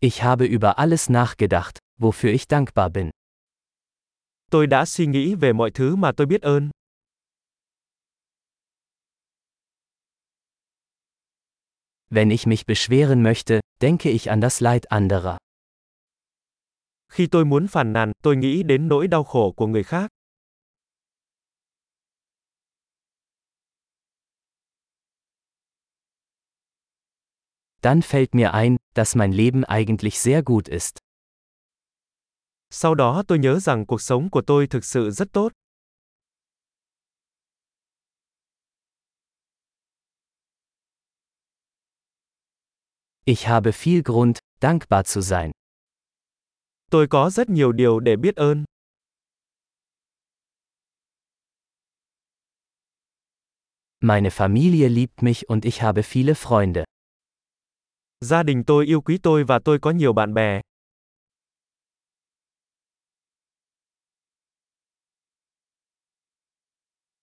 Ich habe über alles nachgedacht, wofür ich dankbar bin. Tôi đã suy nghĩ về mọi thứ mà tôi biết ơn. Wenn ich mich beschweren möchte, denke ich an das Leid anderer. Khi tôi muốn phàn nàn, tôi nghĩ đến nỗi đau khổ của người khác. Dann fällt mir ein, dass mein Leben eigentlich sehr gut ist. Sau đó tôi nhớ rằng cuộc sống của tôi thực sự rất tốt. Ich habe viel Grund, dankbar zu sein. Tôi có rất nhiều điều để biết ơn. Meine Familie liebt mich und ich habe viele Freunde. Gia đình tôi yêu quý tôi và tôi có nhiều bạn bè.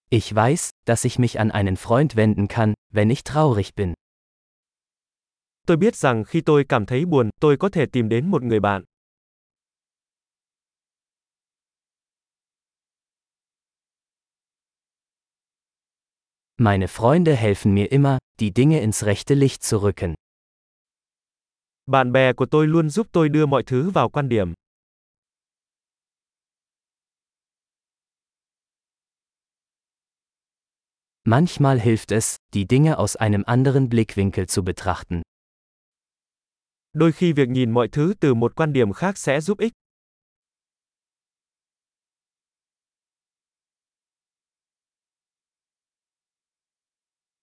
Ich weiß, dass ich mich an einen Freund wenden kann, wenn ich traurig bin. Tôi biết rằng khi tôi cảm thấy buồn, tôi có thể tìm đến một người bạn. Meine Freunde helfen mir immer, die Dinge ins rechte Licht zu rücken. Bạn bè của tôi luôn giúp tôi đưa mọi thứ vào quan điểm. Manchmal hilft es, die Dinge aus einem anderen Blickwinkel zu betrachten. Đôi khi việc nhìn mọi thứ từ một quan điểm khác sẽ giúp ích.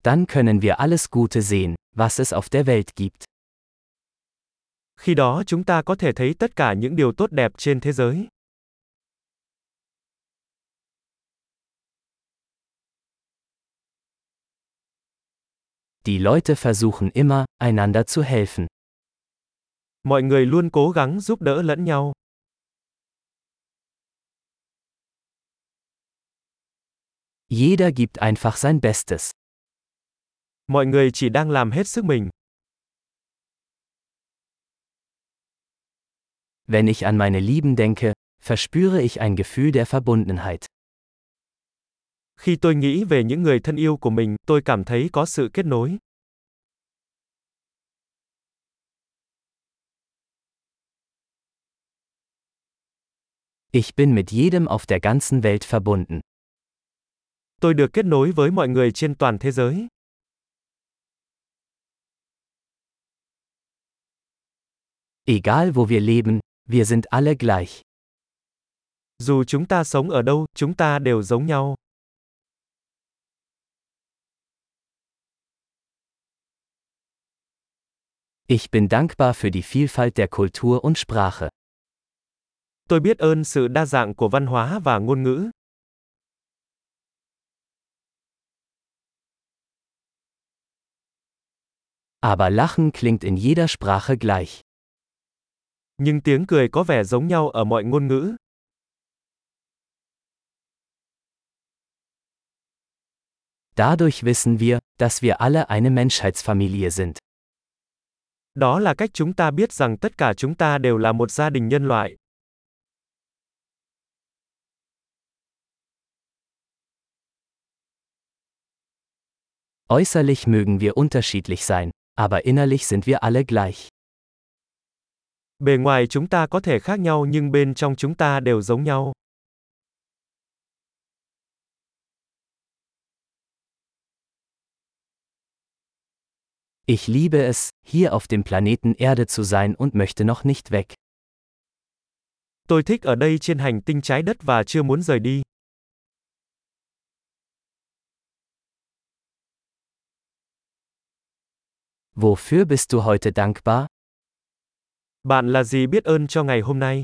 Dann können wir alles Gute sehen, was es auf der Welt gibt. Khi đó chúng ta có thể thấy tất cả những điều tốt đẹp trên thế giới. Die Leute versuchen immer, einander zu helfen. Mọi người luôn cố gắng giúp đỡ lẫn nhau. Jeder gibt einfach sein Bestes. Mọi người chỉ đang làm hết sức mình. Wenn ich an meine Lieben denke, verspüre ich ein Gefühl der Verbundenheit. Khi tôi nghĩ về những người thân yêu của mình, tôi cảm thấy có sự kết nối. Ich bin mit jedem auf der ganzen Welt verbunden. Tôi được kết nối với mọi người trên toàn thế giới. Egal wo wir leben, wir sind alle gleich. Dù chúng ta sống ở đâu, chúng ta đều giống nhau. Ich bin dankbar für die Vielfalt der Kultur und Sprache. Tôi biết ơn sự đa dạng của văn hóa và ngôn ngữ. Aber Lachen klingt in jeder Sprache gleich. Nhưng tiếng cười có vẻ giống nhau ở mọi ngôn ngữ. Dadurch wissen wir, dass wir alle eine Menschheitsfamilie sind. Đó là cách chúng ta biết rằng tất cả chúng ta đều là một gia đình nhân loại. Äußerlich mögen wir unterschiedlich sein, aber innerlich sind wir alle gleich. Bề ngoài chúng ta có thể khác nhau nhưng bên trong chúng ta đều giống nhau. Ich liebe es, hier auf dem Planeten Erde zu sein und möchte noch nicht weg. Tôi thích ở đây trên hành tinh trái đất và chưa muốn rời đi. Wofür bist du heute dankbar? Bạn là gì biết ơn cho ngày hôm nay?